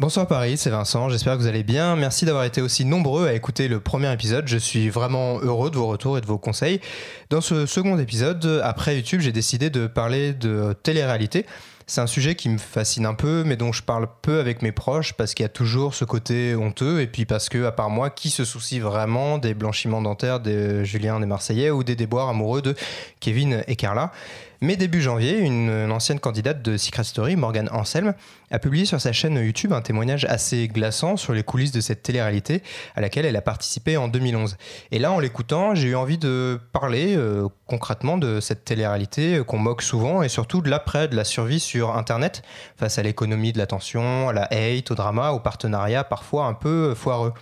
Bonsoir Paris, c'est Vincent, j'espère que vous allez bien. Merci d'avoir été aussi nombreux à écouter le premier épisode. Je suis vraiment heureux de vos retours et de vos conseils. Dans ce second épisode, après YouTube, j'ai décidé de parler de télé-réalité. C'est un sujet qui me fascine un peu, mais dont je parle peu avec mes proches parce qu'il y a toujours ce côté honteux et puis parce que, à part moi, qui se soucie vraiment des blanchiments dentaires de Julien des Marseillais ou des déboires amoureux de Kevin et Carla mais début janvier, une, ancienne candidate de Secret Story, Morgane Anselme, a publié sur sa chaîne YouTube un témoignage assez glaçant sur les coulisses de cette télé-réalité à laquelle elle a participé en 2011. Et là, en l'écoutant, j'ai eu envie de parler euh, concrètement de cette télé-réalité euh, qu'on moque souvent et surtout de l'après, de la survie sur Internet face à l'économie de l'attention, à la hate, au drama, au partenariat parfois un peu foireux.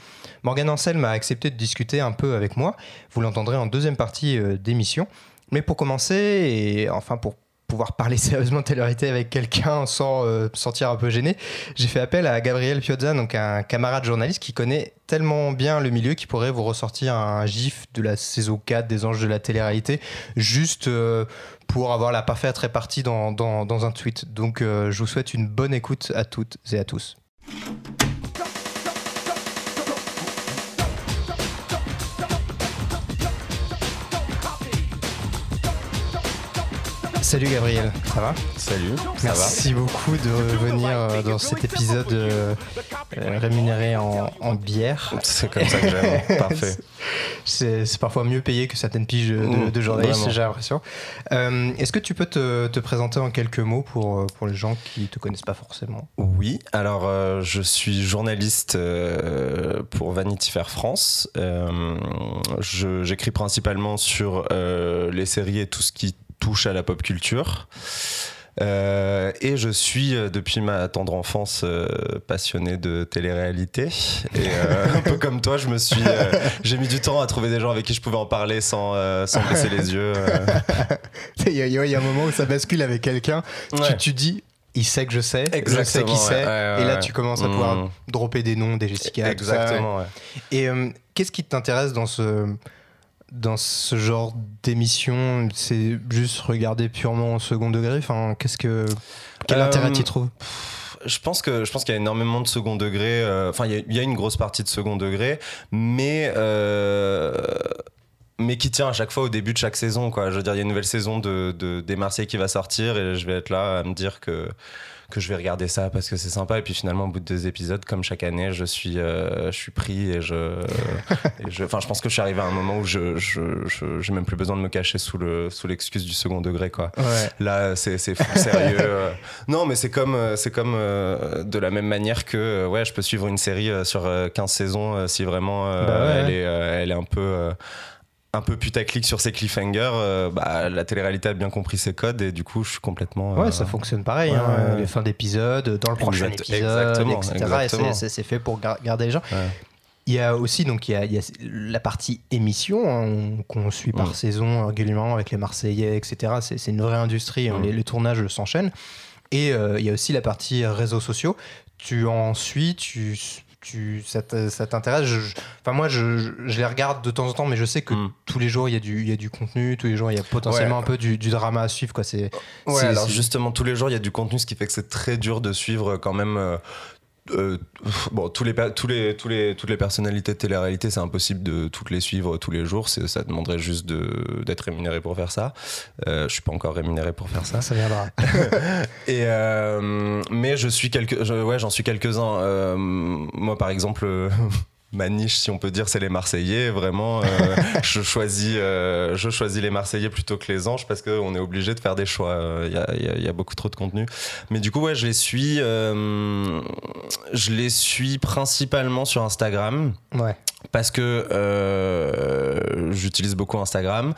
Morgane Anselme a accepté de discuter un peu avec moi. Vous l'entendrez en deuxième partie euh, d'émission. Mais pour commencer, et enfin pour pouvoir parler sérieusement de télé avec quelqu'un sans euh, sentir un peu gêné, j'ai fait appel à Gabriel Piozza, donc un camarade journaliste qui connaît tellement bien le milieu qu'il pourrait vous ressortir un gif de la saison 4 des Anges de la télé-réalité, juste euh, pour avoir la parfaite répartie dans, dans, un tweet. Donc euh, je vous souhaite une bonne écoute à toutes et à tous. Salut Gabriel, ça va Salut, Merci beaucoup de revenir euh, dans cet épisode euh, euh, rémunéré en, bière. C'est comme ça que j'aime, parfait. C'est parfois mieux payé que certaines piges de, de journalistes, j'ai l'impression. Est-ce que tu peux te, présenter en quelques mots pour, pour les gens qui ne te connaissent pas forcément? Oui, alors je suis journaliste pour Vanity Fair France. J'écris principalement sur les séries et tout ce qui touche à la pop culture. Euh, et je suis euh, depuis ma tendre enfance euh, passionné de télé-réalité. Et un peu comme toi, je me suis, j'ai mis du temps à trouver des gens avec qui je pouvais en parler sans, sans baisser les yeux. Il y, y, a un moment où ça bascule avec quelqu'un. Tu, tu dis, il sait que je sais, je sais sait, et là tu commences à pouvoir mm. dropper des noms, des Jessica. Exactement. Et qu'est-ce qui t'intéresse dans ce dans ce genre d'émission, c'est juste regarder purement au second degré. Enfin, qu'est-ce que quel intérêt tu trouves? je pense que je pense qu'il y a énormément de second degré. Euh, enfin, il y, a une grosse partie de second degré, mais euh, mais qui tient à chaque fois au début de chaque saison. Quoi. Je veux dire, il y a une nouvelle saison de, de des Marseillais qui va sortir et je vais être là à me dire que que je vais regarder ça parce que c'est sympa. Et puis finalement, au bout de deux épisodes, comme chaque année, je suis, euh, je suis pris et je, enfin, je pense que je suis arrivé à un moment où je, je, j'ai même plus besoin de me cacher sous le, sous l'excuse du second degré, quoi. Là, c'est, c'est sérieux. Euh. non, mais c'est comme, euh, c'est comme de la même manière que, ouais, je peux suivre une série sur 15 saisons si vraiment bah elle est, elle est un peu un peu putaclic sur ses cliffhangers, euh, bah, la télé-réalité a bien compris ses codes et du coup, je suis complètement. Ouais, ça euh, fonctionne pareil. Hein, les fins d'épisode, dans le prochain épisode, exactement, etc. c'est fait pour garder les gens. Il y a aussi donc il y a, la partie émission hein, qu'on suit par mm. saison régulièrement avec les Marseillais, etc. C'est une vraie industrie. Hein, mm. les, tournages s'enchaînent. Et euh, il y a aussi la partie réseaux sociaux. Tu en suis, tu tu, ça t'intéresse Enfin, moi, je, les regarde de temps en temps, mais je sais que hmm. tous les jours, il y, a du, y a du contenu, tous les jours, il y a potentiellement un peu du, drama à suivre. Quoi. C'est, ouais, alors justement, tous les jours, il y a du contenu, ce qui fait que c'est très dur de suivre quand même. Euh, euh, bon, tous les, tous les, tous les, toutes les personnalités de télé-réalité, c'est impossible de toutes les suivre tous les jours. Ça demanderait juste d'être rémunéré pour faire ça. Euh, je suis pas encore rémunéré pour faire ça. Ça viendra. Et euh, mais je suis quelques, ouais, j'en suis quelques-uns. Euh, moi, par exemple ma niche, si on peut dire, c'est les Marseillais. Vraiment, euh, je, choisis, euh, je choisis les Marseillais plutôt que les Anges parce qu'on est obligé de faire des choix. Il y, y, a, beaucoup trop de contenu. Mais du coup, ouais, je les suis, euh, je les suis principalement sur Instagram. Ouais. Parce que j'utilise beaucoup Instagram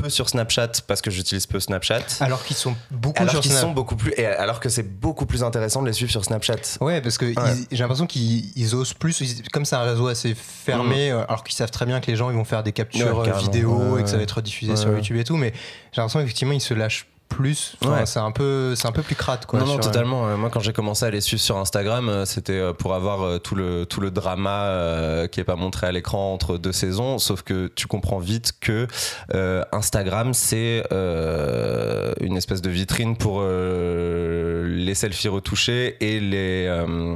peu sur Snapchat parce que j'utilise peu Snapchat. Alors qu'ils sont beaucoup alors sont beaucoup plus et alors que c'est beaucoup plus intéressant de les suivre sur Snapchat. Ouais, parce que j'ai l'impression qu'ils osent plus comme c'est un réseau assez fermé mm. alors qu'ils savent très bien que les gens ils vont faire des captures vidéo et que ça va être diffusé sur YouTube et tout mais j'ai l'impression effectivement ils se lâchent plus. Enfin, Ouais. C'est un peu, c'est un peu plus crade quoi. non, non, sur- totalement. Euh, Moi, quand j'ai commencé à les suivre sur Instagram, euh, c'était euh, pour avoir euh, tout le, tout le drama euh, qui est pas montré à l'écran entre deux saisons. Sauf que tu comprends vite que euh, Instagram, c'est euh, une espèce de vitrine pour euh, les selfies retouchés et, les, euh,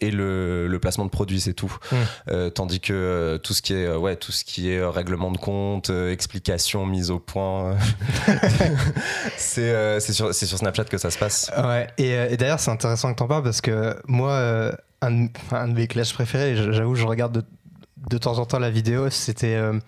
et le, le placement de produits, c'est tout. Mm. Euh, tandis que euh, tout ce qui est, euh, ouais, tout ce qui est euh, règlement de compte, euh, explication, mise au point, euh, c'est euh, c'est sur, Snapchat que ça se passe. Ouais, et, euh, et d'ailleurs, c'est intéressant que t'en parles parce que moi, euh, un, de- enfin, un de mes clashs préférés, j'avoue, je regarde de, de temps en temps la vidéo, c'était euh,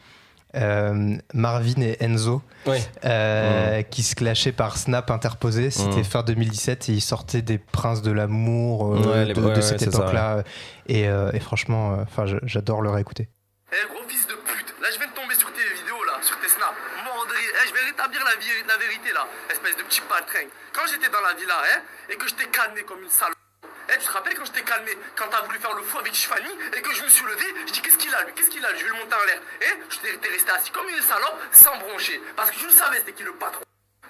euh, Marvin et Enzo Oui. euh, qui se clashaient par Snap interposé. C'était Mm. fin 2017 et ils sortaient des princes de l'amour euh, Ouais, de, ouais, de ouais, cette époque-là. Et, euh, et franchement, euh, enfin, j'adore le réécouter. Eh gros fils de pute, là je viens de tomber sur tes vidéos là, sur tes snaps. Mort de rire. Eh, je vais rétablir la, vie- la vérité là, espèce de petit patrin. Quand j'étais dans la villa, hein, et que je t'ai calmé comme une sale. Eh, tu te rappelles quand je t'ai calmé, quand t'as voulu faire le fou avec Chifani, et que je me suis levé, je dis qu'est-ce qu'il a lui, qu'est-ce qu'il a lui, je vais le monter en l'air. Eh, je t'ai resté assis comme une salope, sans broncher, parce que je le savais c'était qui le patron.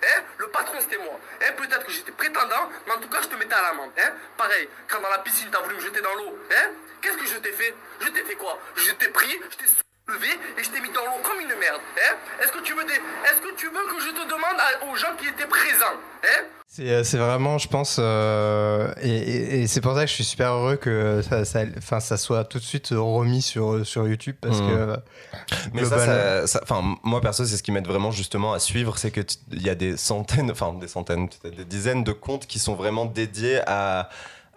Eh, le patron c'était moi. Eh, peut-être que j'étais prétendant, mais en tout cas je te mettais à l'amende. Hein. Pareil, quand dans la piscine t'as voulu me jeter dans l'eau. Hein. Qu'est-ce que je t'ai fait? Je t'ai fait quoi? Je t'ai pris, je t'ai soulevé et je t'ai mis dans l'eau comme une merde. Hein. Est-ce que tu veux des... Est-ce que tu veux que je te demande à- aux gens qui étaient présents Hein? C'est euh, c'est vraiment, je pense, euh, et, et- et c'est pour ça que je suis super heureux que ça, ça, enfin, ça soit tout de suite remis sur, sur YouTube parce Mhm. que Mais ça, global- ça- ça- enfin, moi perso, c'est ce qui m'aide vraiment justement à suivre, c'est que tu- il y a des centaines, enfin des centaines, peut-être des dizaines de comptes qui sont vraiment dédiés à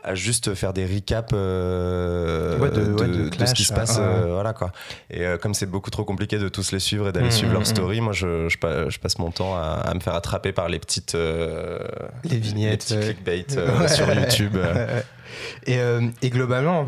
à juste faire des recaps euh, Ouais, de- de, ouais, de de clash, ce qui se passe, ouais. euh, voilà quoi. Et euh, comme c'est beaucoup trop compliqué de tous les suivre et d'aller Mhm, suivre leur mhm. story, moi je, je, pa- je passe mon temps à, à me faire attraper par les petites, Les vignettes, ouais. clickbait Ouais. sur YouTube. Et, et globalement,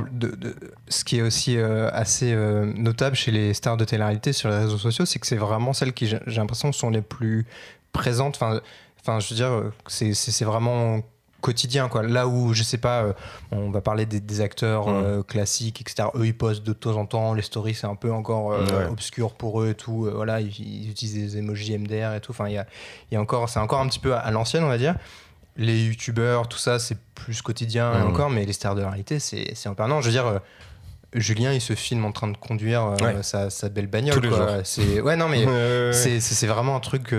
ce qui est aussi assez notable chez les stars de télé-réalité sur les réseaux sociaux, c'est que c'est vraiment celles qui, j'ai l'impression, sont les plus présentes. Enfin, enfin je veux dire, c'est vraiment quotidien quoi là où je sais pas euh, on va parler des, des acteurs Mm. euh, classiques etc eux ils postent de temps en temps les stories c'est un peu encore euh, Ouais. obscur pour eux et tout voilà ils, ils utilisent des emojis MDR et tout enfin il y a, y a encore c'est encore un petit peu à, à l'ancienne on va dire les youtubeurs, tout ça, c'est plus quotidien Mhm. encore, mais les stars de la réalité, c'est c'est en. Je veux dire, Julien, il se filme en train de conduire Ouais. sa, sa belle bagnole. Tous les quoi. jours. C'est ouais, non, mais c'est vraiment un truc.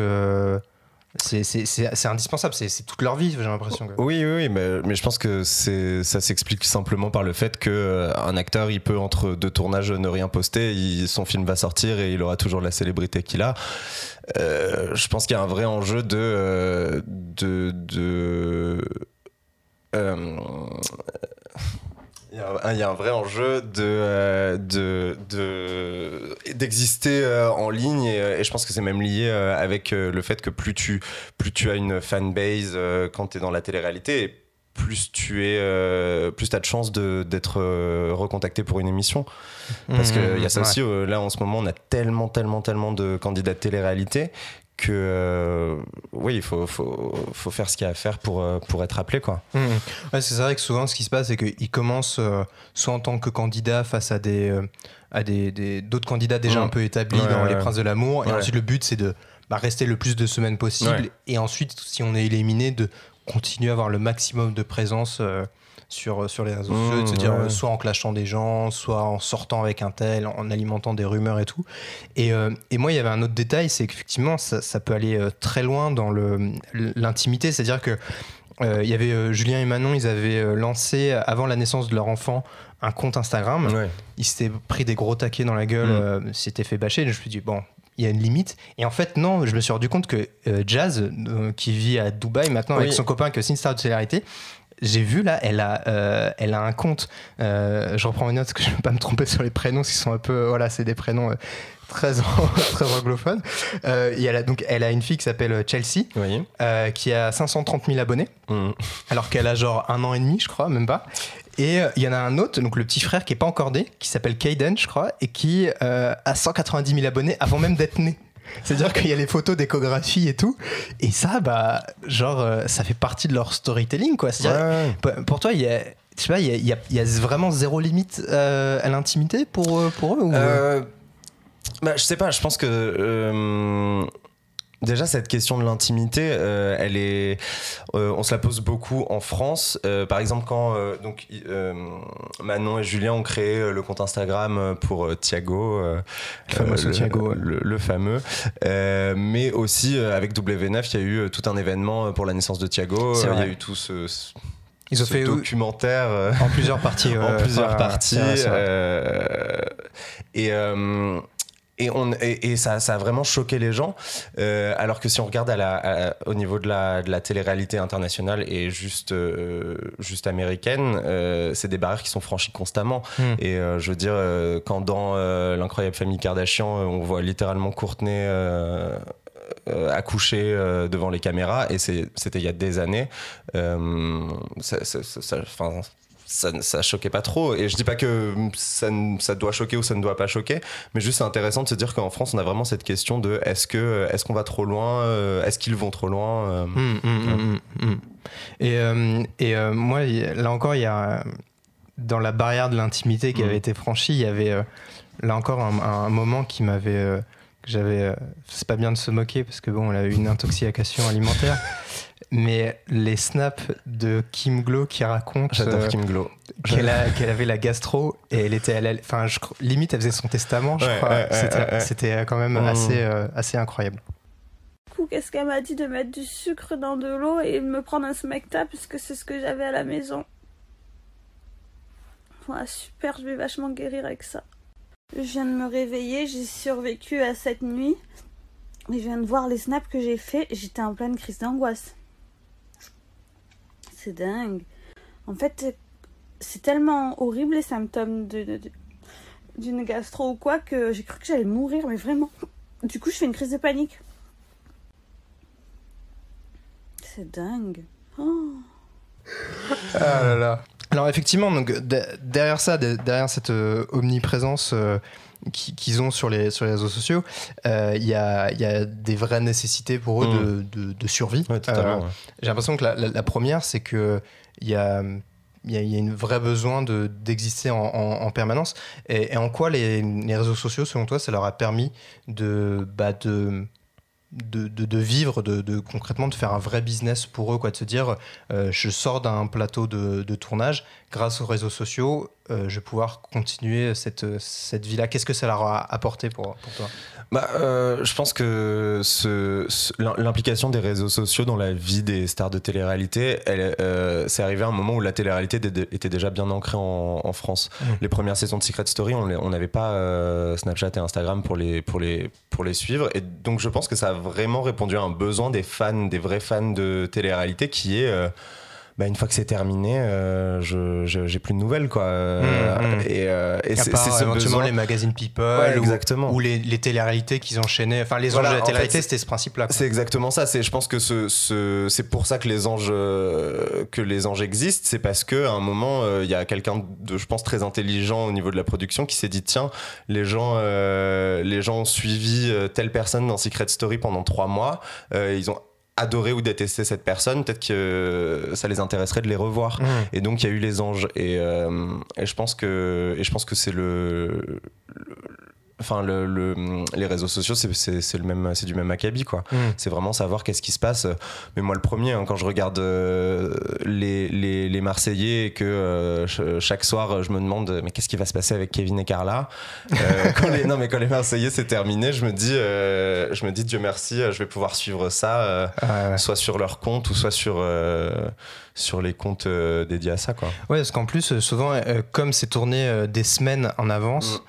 C'est indispensable. C'est toute leur vie, j'ai l'impression. Oui, oui, mais, je pense que ça s'explique simplement par le fait que euh, acteur, il peut entre deux tournages ne rien poster, son film va sortir et il aura toujours la célébrité qu'il a. Euh, je pense qu'il y a un vrai enjeu de euh, de, de il y, a un, il y a un vrai enjeu de euh, de de- d'exister euh, en ligne et, euh, et je pense que c'est même lié euh, avec le fait que plus tu plus tu as une fanbase quand tu es dans la télé-réalité plus tu es plus tu as de chances d'être recontacté pour une émission parce qu'il y a ça ouais. aussi là en ce moment on a tellement tellement tellement de candidats de télé-réalité que euh, oui il faut, faut, faut faire ce qu'il y a à faire pour, euh, pour être appelé quoi. Ouais, c'est vrai que souvent, ce qui se passe, c'est qu'ils commencent euh, soit en tant que candidat face à des euh, à des des- d'autres candidats déjà Mhm. un peu établis Ouais, dans ouais. les Princes de l'amour, et ensuite le but c'est de bah, rester le plus de semaines possible, et ensuite, si on est éliminé, de continuer à avoir le maximum de présence. Euh, sur, sur les réseaux Mhm, sociaux, de se dire ouais. euh, soit en clashant des gens, soit en sortant avec un tel, en alimentant des rumeurs et tout. Et, euh, et moi, il y avait un autre détail, c'est qu'effectivement, ça, ça peut aller très loin dans l'intimité, c'est-à-dire que euh, il y avait euh, Julien et Manon, ils avaient euh, lancé avant la naissance de leur enfant un compte Instagram. ouais. Ils s'étaient pris des gros taquets dans la gueule, Mm. euh, s'étaient fait bâcher. Et je me suis dit bon, il y a une limite. Et en fait non, je me suis rendu compte que Jazz, qui vit à Dubaï maintenant avec son copain qui est aussi une star de télé j'ai vu là, elle a, euh, elle a un compte. euh, je reprends mes notes parce que je ne veux pas me tromper sur les prénoms, qui sont un peu, voilà, c'est des prénoms euh, très, très anglophones. Et elle a donc, elle a une fille qui s'appelle Chelsea, Oui. qui a 530 000 abonnés Mhm. alors qu'elle a genre un an et demi, je crois, même pas. Et il y en a un autre, donc le petit frère qui est pas encore né, qui s'appelle Kaden, je crois, et qui a 190 000 abonnés avant même d'être né. C'est-à-dire qu'il y a les photos d'échographie et tout. Et ça, bah, genre, euh, ça fait partie de leur storytelling, quoi. Ouais. pour- toi, il y a. Je sais pas, il y a, y y vraiment zéro limite euh, à l'intimité pour, euh, pour eux ou... Euh, bah, je sais pas, je pense que. euh, Déjà, cette question de l'intimité, euh, elle est, euh, on se la pose beaucoup en France. Euh, par exemple, quand donc Manon et Julien ont créé le compte Instagram pour Thiago, Le fameux Thiago, le, le fameux. Mais aussi avec W9, il y a eu tout un événement pour la naissance de Thiago. Il y a eu tout ce, ce- Ils ont ce fait documentaire. en plusieurs parties. en plusieurs parties. et et, on, et, et ça, ça a vraiment choqué les gens. Euh, alors que si on regarde à la, à- au niveau de la, de la télé-réalité internationale et juste, euh, juste américaine, euh, c'est des barrières qui sont franchies constamment. Hmm. Et je veux dire, quand dans l'incroyable famille Kardashian, on voit littéralement Courtney. accoucher euh, devant les caméras et c'était il y a des années ça, ça, ça- ça- ça, choquait pas trop et je dis pas que ça, ça doit choquer ou ça ne doit pas choquer mais juste c'est intéressant de se dire qu'en France on a vraiment cette question de est-ce que est-ce qu'on va trop loin euh, est-ce qu'ils vont trop loin Hum, hum, hum, hum, hum. Et, euh, et euh, moi, là encore, il y a dans la barrière de l'intimité qui Mm. avait été franchie, il y avait euh, là encore un, un moment qui m'avait. euh, j'avais. c'est pas bien de se moquer parce que bon, elle a eu une intoxication alimentaire. Mais les snaps de Kim Glow qui raconte j'adore euh, Kim Glow qu'elle a- qu'elle avait la gastro et elle était à la- enfin je limite elle faisait son testament je Ouais, crois ouais, c'était ouais, c'était quand même Mm. assez euh, assez incroyable Du coup, qu'est-ce qu'elle m'a dit de mettre du sucre dans de l'eau et de me prendre un smecta puisque c'est ce que j'avais à la maison. Ouais, super, je vais vachement guérir avec ça. Je viens de me réveiller, j'ai survécu à cette nuit. Et je viens de voir les snaps que j'ai fait, j'étais en pleine crise d'angoisse. C'est dingue. En fait, c'est tellement horrible les symptômes de- de- de- d'une gastro ou quoi que j'ai cru que j'allais mourir, mais vraiment. Du coup, je fais une crise de panique. C'est dingue. Oh. Ah là là. Alors effectivement, donc, de- derrière ça, de- derrière cette euh, omniprésence euh, qu'ils ont sur les, sur les réseaux sociaux, euh, il y, a, y a des vraies nécessités pour eux de, de- de survie. Ouais, Euh, ouais. J'ai l'impression que la, la- la première, c'est que il y a, y a, y a une vraie besoin de- d'exister en, en- en permanence. Et, et en quoi les, les réseaux sociaux, selon toi, ça leur a permis de, bah, de, de, de- vivre, de, de- concrètement de faire un vrai business pour eux, quoi, de se dire, euh, je sors d'un plateau de, de tournage, grâce aux réseaux sociaux, euh, je vais pouvoir continuer cette, cette vie-là. Qu'est-ce que ça leur a apporté pour, pour toi? Bah, euh, je pense que ce, ce- l'im- l'implication des réseaux sociaux dans la vie des stars de télé-réalité, elle, euh, c'est arrivé à un moment où la télé-réalité était déjà bien ancrée en, en France. Mm. Les premières saisons de Secret Story, on n'avait pas euh, Snapchat et Instagram pour les, pour, les, pour les suivre. Et donc je pense que ça a vraiment répondu à un besoin des fans, des vrais fans de télé-réalité qui est... euh, bah, une fois que c'est terminé, euh, je j'ai plus de nouvelles quoi. Euh, Mm, mm. Et, euh, et c'est ce besoin. les magazines People Ouais, ou- exactement. ou, les, les téléréalités qu'ils enchaînaient. Enfin, les Voilà, de la télé-réalité, c'était ce principe-là. C'est exactement ça. C'est, je pense que ce, ce- c'est pour ça que les anges, euh, que les anges existent. C'est parce que à un moment, euh, il y a quelqu'un de, je pense, très intelligent au niveau de la production qui s'est dit tiens, les gens, euh, les gens ont suivi euh, telle personne dans Secret Story pendant trois mois. Euh, ils ont adoré ou détesté cette personne. Peut-être que ça les intéresserait de les revoir. Mmh. Et donc il y a eu les anges et, euh, et je pense que et je pense que c'est le, le- enfin le, le- les réseaux sociaux c'est, le même c'est du même acabit quoi. Mmh. C'est vraiment savoir qu'est-ce qui se passe. Mais moi le premier hein, quand je regarde euh, les, les, les Marseillais et que euh, ch- chaque soir je me demande mais qu'est-ce qui va se passer avec Kevin et Carla Euh, quand les, non mais quand les Marseillais c'est terminé je me dis je me dis Dieu merci je vais pouvoir suivre ça Ah, ouais. soit sur leur compte ou soit sur euh, sur les comptes dédiés à ça quoi. Ouais, parce qu'en plus, souvent, comme c'est tourné des semaines en avance,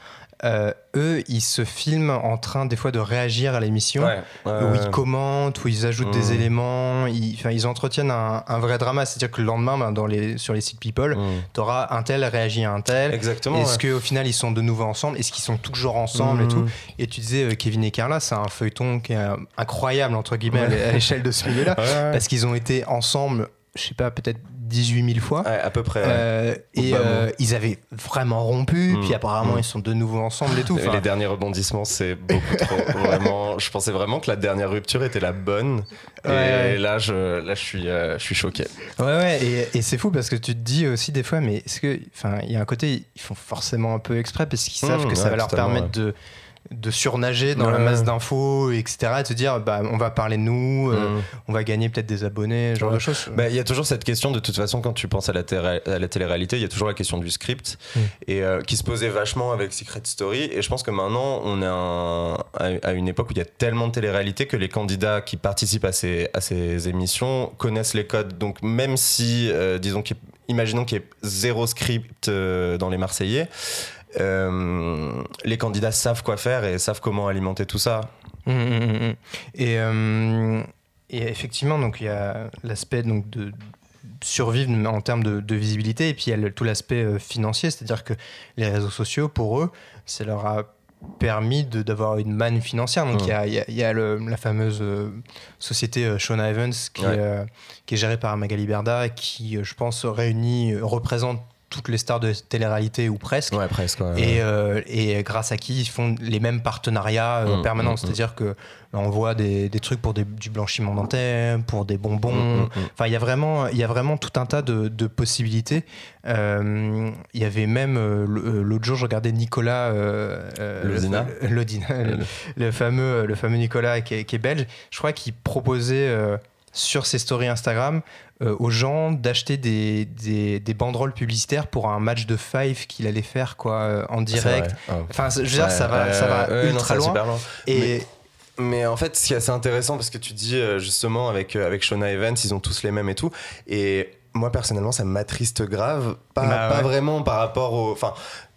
euh, eux, ils se filment en train des fois de réagir à l'émission. Où ils commentent, où ils ajoutent des Mm. éléments, ils, ils entretiennent un, un vrai drama. C'est-à-dire que le lendemain, ben, dans les, sur les sites People, Mm. tu auras un tel réagit à un tel. Exactement. Est-ce ouais. qu'au final ils sont de nouveau ensemble? Est-ce qu'ils sont toujours ensemble et Mm. tout? Et tu disais euh, Kevin et Carla, c'est un feuilleton qui est euh, incroyable entre guillemets à l'é- à l'échelle de ce milieu-là, parce qu'ils ont été ensemble, je sais pas, peut-être 18 000 fois. Ouais, à peu près. ouais. Euh, et euh, ils avaient vraiment rompu, Mm. puis apparemment Mm. ils sont de nouveau ensemble et tout. Et Enfin, les derniers rebondissements, c'est beaucoup trop. vraiment, je pensais vraiment que la dernière rupture était la bonne. Et Ouais, là, je, là, je suis, euh, je suis choqué. Ouais, ouais, et, et c'est fou parce que tu te dis aussi des fois, mais est-ce que, enfin, il y a un côté, ils font forcément un peu exprès parce qu'ils savent Mmh, que ça ouais, va leur permettre de, de surnager dans la masse d'infos, etc. Et de se dire, bah, on va parler de nous, euh, Mm. on va gagner peut-être des abonnés, ce genre Ouais. de choses. Bah, Il y a toujours cette question, de toute façon, quand tu penses à la, à la télé-réalité, il y a toujours la question du script, Mm. et euh, qui se posait vachement avec Secret Story. Et je pense que maintenant, on est un- à, à une époque où il y a tellement de télé-réalité que les candidats qui participent à ces, à ces émissions connaissent les codes. Donc même si, euh, disons, imaginons qu'il y ait zéro script dans les Marseillais, euh, les candidats savent quoi faire et savent comment alimenter tout ça. Mm, mm, mm, mm. Et, euh, et effectivement, donc il y a l'aspect donc de survivre en termes de, de visibilité et puis il y a le- tout l'aspect euh, financier, c'est-à-dire que les réseaux sociaux, pour eux, ça leur a permis de- d'avoir une manne financière. Donc il y a, il y a- il y a le- la fameuse euh, société euh, Shona Evans qui, Ouais. est, euh, qui est gérée par Magali Berda et qui, je pense, réunit, représente toutes les stars de télé-réalité ou presque. Ouais, presque. ouais. Et, euh, et grâce à qui ils font les mêmes partenariats euh, Mm, permanents. mm, mm. C'est-à-dire que bah, on voit des, des trucs pour des- du blanchiment dentaire, pour des bonbons. Enfin, il y a vraiment, il y a vraiment tout un tas de, de possibilités. Euh, Il y avait même l'autre jour, je regardais Nicolas Lodina. le, le, le fameux, le fameux Nicolas qui est, qui est belge. Je crois qu'il proposait sur ses stories Instagram euh, aux gens d'acheter des, des, des banderoles publicitaires pour un match de five qu'il allait faire quoi euh, en C'est direct. Ouais. Enfin, je veux dire, Ouais, ça va, ça va non, ultra ça loin. Et Mais en fait, ce qui est assez intéressant, parce que tu dis euh, justement avec, avec Shona Evans, ils ont tous les mêmes et tout. Et moi, personnellement, ça m'attriste grave. Pas, Bah pas ouais. vraiment par rapport au. Enfin,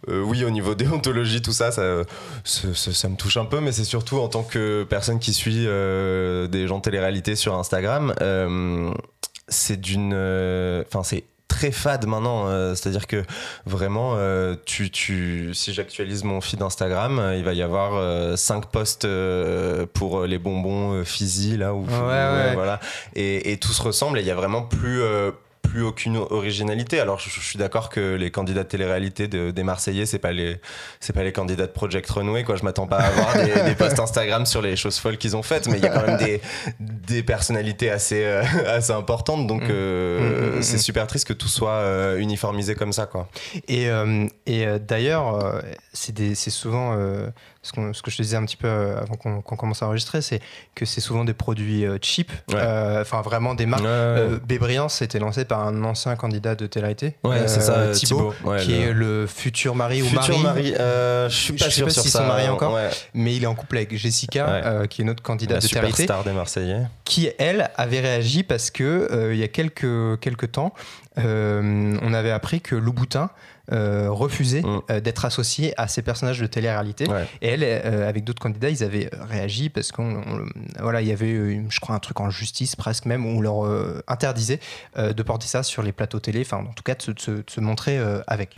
euh, oui, au niveau déontologie, tout ça, ça, ça, ça- ça me touche un peu, mais c'est surtout en tant que personne qui suit euh, des gens de télé-réalité sur Instagram. euh, c'est d'une. Enfin, c'est très fade maintenant. euh, C'est-à-dire que vraiment, euh, tu, tu, si j'actualise mon feed Instagram, euh, il va y avoir 5 posts pour les bonbons Fizzy, là, où, Ouais, ouais. voilà. Et, et tout se ressemble et il y a vraiment plus. Plus aucune originalité. Alors je, je suis d'accord que les candidats de télé-réalité de- des Marseillais, c'est pas les c'est pas les candidats de Project Runway quoi. Je m'attends pas à avoir des, des posts Instagram sur les choses folles qu'ils ont faites, mais il y a quand même des, des personnalités assez euh, assez importantes. Donc Mm. euh, Mm, mm, c'est super triste que tout soit euh, uniformisé comme ça quoi. Et, et d'ailleurs, c'est souvent ce, que je te disais un petit peu euh, avant qu'on commence à enregistrer, c'est que c'est souvent des produits euh, cheap, Ouais. euh, enfin vraiment des marques. Euh, Bébriand, c'était lancé par un ancien candidat de télé-réalité, ouais, c'est ça, Thibaut, Thibaut, ouais, qui le- est le futur mari ou Futur mari, mari. je suis Je pas sais sûr pas sur s'ils sont mariés encore. Mais il est en couple avec Jessica, qui est une autre candidate de télé-réalité. superstar des Marseillais. qui, elle, avait réagi parce que il y a quelques, quelques temps, euh, on avait appris que Louboutin euh, refusait Mm. euh, d'être associé à ces personnages de télé-réalité. Ouais. Et elle, euh, avec d'autres candidats, ils avaient réagi parce qu'on, on- voilà, il y avait, je crois, un truc en justice presque même où on leur euh, interdisait euh, de porter ça sur les plateaux télé, enfin, en tout cas, de se, de se- de se montrer euh, avec.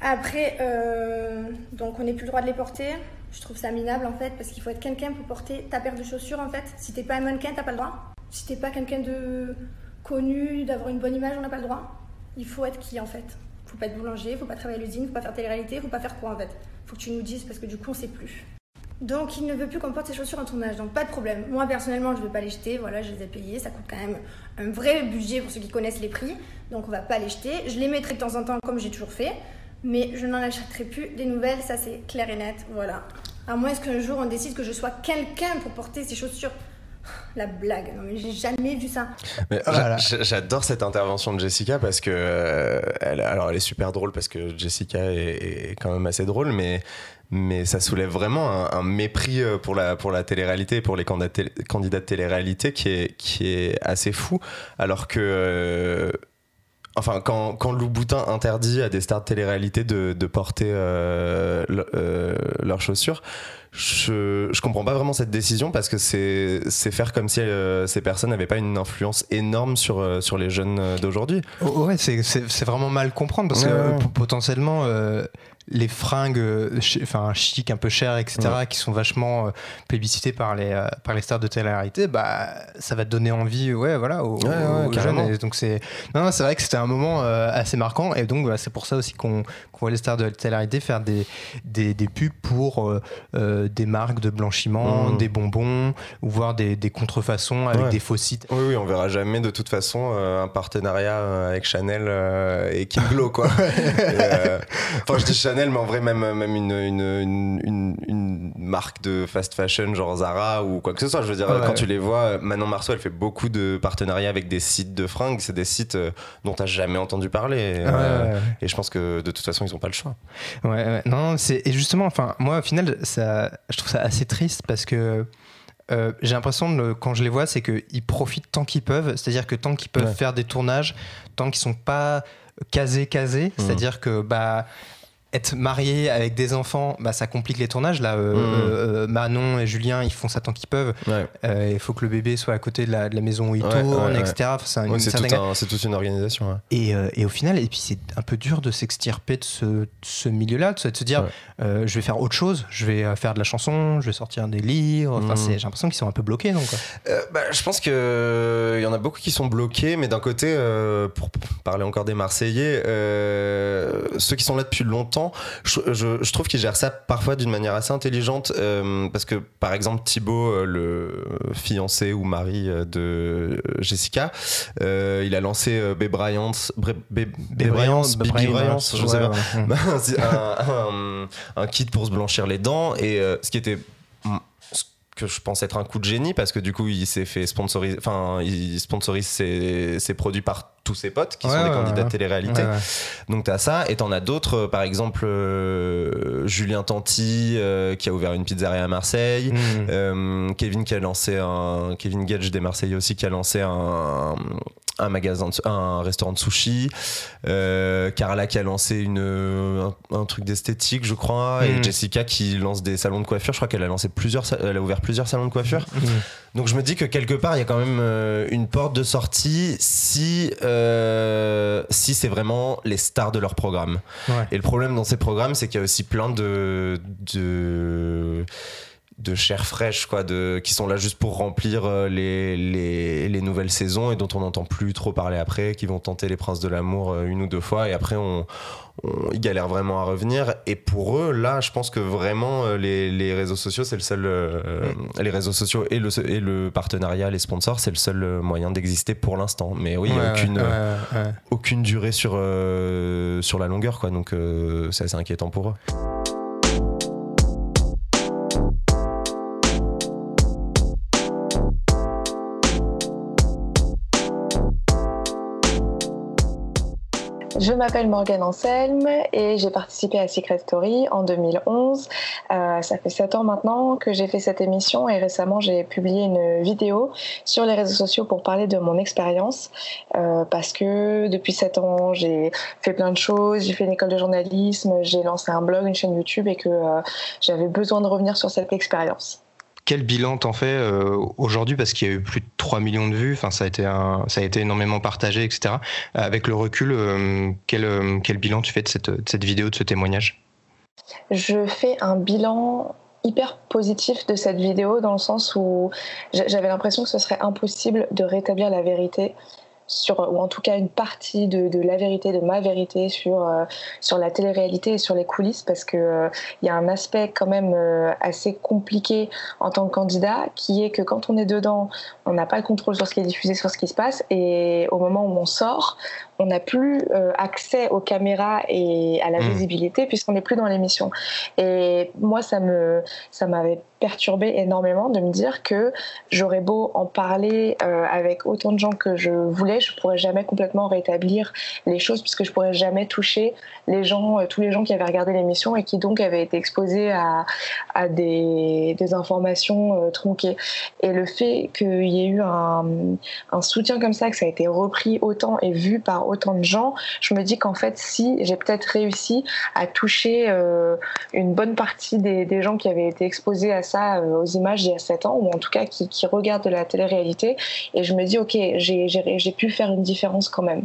Après, euh, donc on n'est plus le droit de les porter. Je trouve ça minable en fait, parce qu'il faut être quelqu'un pour porter ta paire de chaussures en fait. Si t'es pas un mannequin, t'as pas le droit. Si t'es pas quelqu'un de connu, d'avoir une bonne image, on n'a pas le droit. Il faut être qui en fait Faut pas être boulanger, faut pas travailler à l'usine, faut pas faire télé-réalité, faut pas faire quoi en fait Faut que tu nous dises parce que du coup on sait plus. Donc il ne veut plus qu'on porte ses chaussures en tournage, donc pas de problème. Moi personnellement je ne vais pas les jeter, voilà je les ai payées, ça coûte quand même un vrai budget pour ceux qui connaissent les prix, donc on va pas les jeter. Je les mettrai de temps en temps comme j'ai toujours fait, mais je n'en achèterai plus des nouvelles, ça c'est clair et net, voilà. À moins qu'un jour on décide que je sois quelqu'un pour porter ces chaussures. La blague, non mais j'ai jamais vu ça. Mais Voilà. j'a- J'adore cette intervention de Jessica parce que euh, elle, alors elle est super drôle parce que Jessica est, est quand même assez drôle, mais mais ça soulève vraiment un, un mépris euh, pour la pour la télé-réalité et pour les candidats de télé-réalité qui est qui est assez fou, alors que euh, Enfin, quand, quand Lou Boutin interdit à des stars de télé-réalité de, de porter euh, le- euh, leurs chaussures, je, je comprends pas vraiment cette décision parce que c'est c'est faire comme si euh, ces personnes n'avaient pas une influence énorme sur, euh, sur les jeunes euh, d'aujourd'hui. Oh, ouais, c'est- c'est c'est vraiment mal comprendre parce que Ouais, potentiellement euh, les fringues, euh, enfin chic, un peu chères, etc., qui sont vachement euh, plébiscitées par les euh, par les stars de télé-réalité, bah ça va te donner envie, ouais, voilà, aux, Ouais, ouais, aux carrément. jeunes. Et donc c'est non, non, c'est vrai que c'était un moment euh, assez marquant et donc c'est pour ça aussi qu'on qu'on voit les stars de télé-réalité faire des, des des pubs pour des marques de blanchiment, Mhm. des bonbons ou voir des, des contrefaçons avec des faux sites. Oui, oui, on verra jamais de toute façon un partenariat avec Chanel et Kim Glow, quoi. Enfin, je dis Chanel, mais en vrai, même, même une, une, une, marque de fast fashion genre Zara ou quoi que ce soit. Je veux dire, Ouais. quand tu les vois, Manon Marceau, elle fait beaucoup de partenariats avec des sites de fringues. C'est des sites euh, dont t'as jamais entendu parler. Ouais, euh, et je pense que de toute façon, ils ont pas le choix. Ouais, ouais. non, non, c'est et justement, enfin, moi, au final, ça, je trouve ça assez triste parce que euh, j'ai l'impression, quand je les vois, c'est qu'ils profitent tant qu'ils peuvent. C'est-à-dire que tant qu'ils peuvent Ouais. faire des tournages, tant qu'ils sont pas casés, casés, Mhm. c'est-à-dire que bah être marié avec des enfants, bah, ça complique les tournages. Là, euh, Mhm. euh, Manon et Julien, ils font ça tant qu'ils peuvent. Ouais. Euh, Il faut que le bébé soit à côté de la, de la maison où il Ouais, tourne, ouais, etc. Enfin, c'est une tout un- toute une organisation. et, euh, et au final, et puis c'est un peu dur de s'extirper de ce, ce milieu-là, de se, dire je vais faire autre chose, je vais faire de la chanson, je vais sortir des livres. Enfin, c'est- j'ai l'impression qu'ils sont un peu bloqués. Donc, bah, je pense qu'il y en a beaucoup qui sont bloqués, mais d'un côté, pour parler encore des Marseillais, ceux qui sont là depuis longtemps, je, je- je trouve qu'ils gèrent ça parfois d'une manière assez intelligente, euh, parce que par exemple Thibaut, euh, le fiancé ou mari euh, de Jessica, euh, il a lancé Bryant, Bryant, Bryant, je sais pas. Ouais, un, un- un kit pour se blanchir les dents et ce qui était que je pense être un coup de génie parce que du coup il s'est fait sponsoriser enfin il sponsorise ses, ses produits par tous ses potes qui Ouais, sont des candidats ouais. de télé-réalité donc t'as ça et t'en as d'autres euh, par exemple euh, Julien Tanti euh, qui a ouvert une pizzeria à Marseille Mhm. euh, Kevin qui a lancé un Kevin Gage des Marseillais aussi qui a lancé un un magasin de- un restaurant de sushi euh, Carla qui a lancé une un, un truc d'esthétique je crois et Mhm. Jessica qui lance des salons de coiffure je crois qu'elle a lancé plusieurs elle a ouvert plusieurs salons de coiffure Mhm. donc je me dis que quelque part il y a quand même euh, une porte de sortie si euh, si c'est vraiment les stars de leur programme Ouais. et le problème dans ces programmes, c'est qu'il y a aussi plein de, de, de chair fraîche, quoi, de, qui sont là juste pour remplir euh, les, les, les nouvelles saisons et dont on n'entend plus trop parler après, qui vont tenter les Princes de l'amour euh, une ou deux fois et après on, on- ils galèrent vraiment à revenir. Et pour eux, là, je pense que vraiment euh, les, les réseaux sociaux, c'est le seul, euh, les réseaux sociaux et le, et le partenariat, les sponsors, c'est le seul moyen d'exister pour l'instant. Mais oui, il n'y a aucune, ouais, ouais, ouais. aucune durée sur, euh, sur la longueur, quoi. Donc euh, c'est assez inquiétant pour eux. Je m'appelle Morgane Anselme et j'ai participé à Secret Story en 2011. Euh, ça fait 7 ans maintenant que j'ai fait cette émission et récemment j'ai publié une vidéo sur les réseaux sociaux pour parler de mon expérience euh, parce que depuis 7 ans j'ai fait plein de choses, j'ai fait une école de journalisme, j'ai lancé un blog, une chaîne YouTube et que euh, j'avais besoin de revenir sur cette expérience. Quel bilan t'en fais euh, aujourd'hui parce qu'il y a eu plus de 3 millions de vues, ça a été un- ça a été énormément partagé, etc. Avec le recul, euh, quel, euh, quel bilan tu fais de cette, de cette vidéo, de ce témoignage? Je fais un bilan hyper positif de cette vidéo dans le sens où j'a- j'avais l'impression que ce serait impossible de rétablir la vérité sur ou en tout cas une partie de, de la vérité de ma vérité sur euh, sur la télé-réalité et sur les coulisses parce que euh, il y a un aspect quand même euh, assez compliqué en tant que candidat qui est que quand on est dedans on n'a pas le contrôle sur ce qui est diffusé sur ce qui se passe et au moment où on sort on n'a plus euh, accès aux caméras et à la Mmh. visibilité puisqu'on n'est plus dans l'émission et moi ça me ça m'avait perturbé énormément de me dire que j'aurais beau en parler euh, avec autant de gens que je voulais, je pourrais jamais complètement rétablir les choses puisque je pourrais jamais toucher les gens, euh, tous les gens qui avaient regardé l'émission et qui donc avaient été exposés à, à des, des informations tronquées. Et le fait qu'il y ait eu un, un soutien comme ça, que ça a été repris autant et vu par autant de gens, je me dis qu'en fait, si j'ai peut-être réussi à toucher euh, une bonne partie des, des gens qui avaient été exposés à ça euh, aux images il y a 7 ans, ou en tout cas qui, qui regardent de la télé-réalité. Et je me dis, ok, j'ai- pu faire une différence quand même.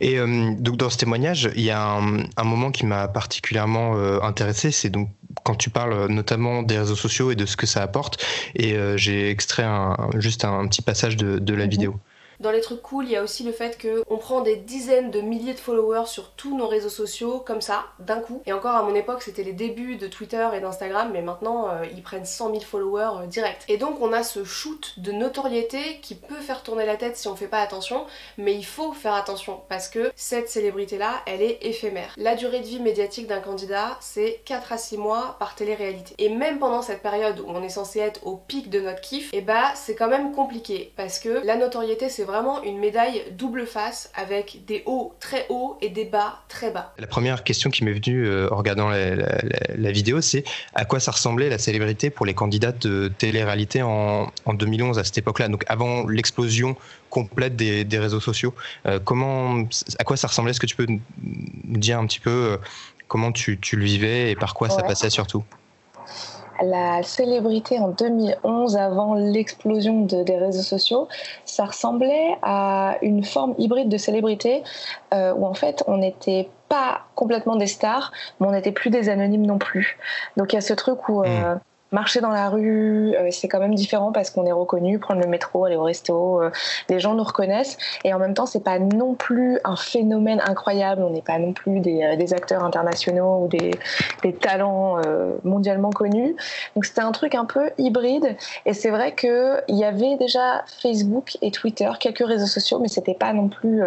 Et euh, donc dans ce témoignage, il y a un, un moment qui m'a particulièrement euh, intéressé, c'est donc quand tu parles notamment des réseaux sociaux et de ce que ça apporte. Et euh, j'ai extrait un- juste un, petit passage de, de la Mhm. vidéo. Dans les trucs cool, il y a aussi le fait qu'on prend des dizaines de milliers de followers sur tous nos réseaux sociaux comme ça, d'un coup. Et encore à mon époque, c'était les débuts de Twitter et d'Instagram, mais maintenant euh, ils prennent 100 000 followers euh, direct. Et donc on a ce shoot de notoriété qui peut faire tourner la tête si on fait pas attention, mais il faut faire attention parce que cette célébrité-là, elle est éphémère. La durée de vie médiatique d'un candidat, c'est 4 à 6 mois par télé-réalité. Et même pendant cette période où on est censé être au pic de notre kiff, et eh bah c'est quand même compliqué parce que la notoriété c'est vraiment une médaille double face avec des hauts très hauts et des bas très bas. La première question qui m'est venue euh, en regardant la, vidéo, c'est à quoi ça ressemblait la célébrité pour les candidats de télé-réalité en, 2011 à cette époque-là, donc avant l'explosion complète des, réseaux sociaux. Euh, comment, à quoi ça ressemblait? Est-ce que tu peux nous dire un petit peu euh, comment tu, le vivais et par quoi ça passait surtout? La célébrité en 2011, avant l'explosion des réseaux sociaux, ça ressemblait à une forme hybride de célébrité euh, où en fait on n'était pas complètement des stars, mais on n'était plus des anonymes non plus. Donc il y a ce truc où euh, hmm marcher dans la rue, euh, c'est quand même différent parce qu'on est reconnu, prendre le métro, aller au resto, euh, les gens nous reconnaissent. Et en même temps, c'est pas non plus un phénomène incroyable. On n'est pas non plus des, euh, des, acteurs internationaux ou des, des talents mondialement connus. Donc c'était un truc un peu hybride. Et c'est vrai qu'il y avait déjà Facebook et Twitter, quelques réseaux sociaux, mais c'était pas non plus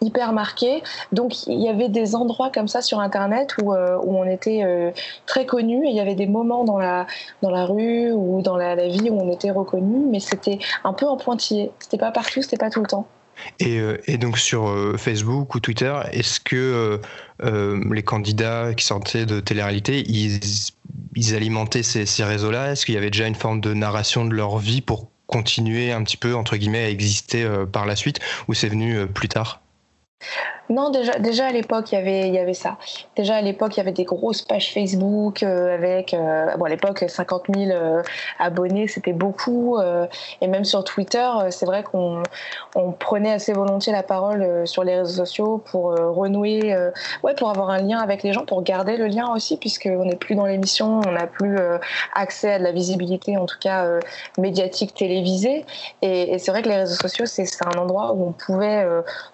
hyper marqué. Donc il y avait des endroits comme ça sur Internet où, où on était très connus et il y avait des moments dans la dans la rue ou dans la, vie où on était reconnu, mais c'était un peu en pointillé. C'était pas partout, c'était pas tout le temps. Et, euh, donc sur euh, Facebook ou Twitter, est-ce que euh, les candidats qui sortaient de télé-réalité, ils, alimentaient ces réseaux-là? Est-ce qu'il y avait déjà une forme de narration de leur vie pour continuer un petit peu, entre guillemets, à exister par la suite, ou c'est venu plus tard? Non, déjà, déjà à l'époque, il y avait, il y avait ça. Déjà à l'époque, il y avait des grosses pages Facebook euh, avec, euh, bon, à l'époque, 50 000 euh, abonnés, c'était beaucoup. et même sur Twitter, c'est vrai qu'on on prenait assez volontiers la parole sur les réseaux sociaux pour renouer, ouais, pour avoir un lien avec les gens, pour garder le lien aussi, puisqu'on n'est plus dans l'émission, on n'a plus accès à de la visibilité, en tout cas médiatique, télévisée. Et, et c'est vrai que les réseaux sociaux, c'est un endroit où on pouvait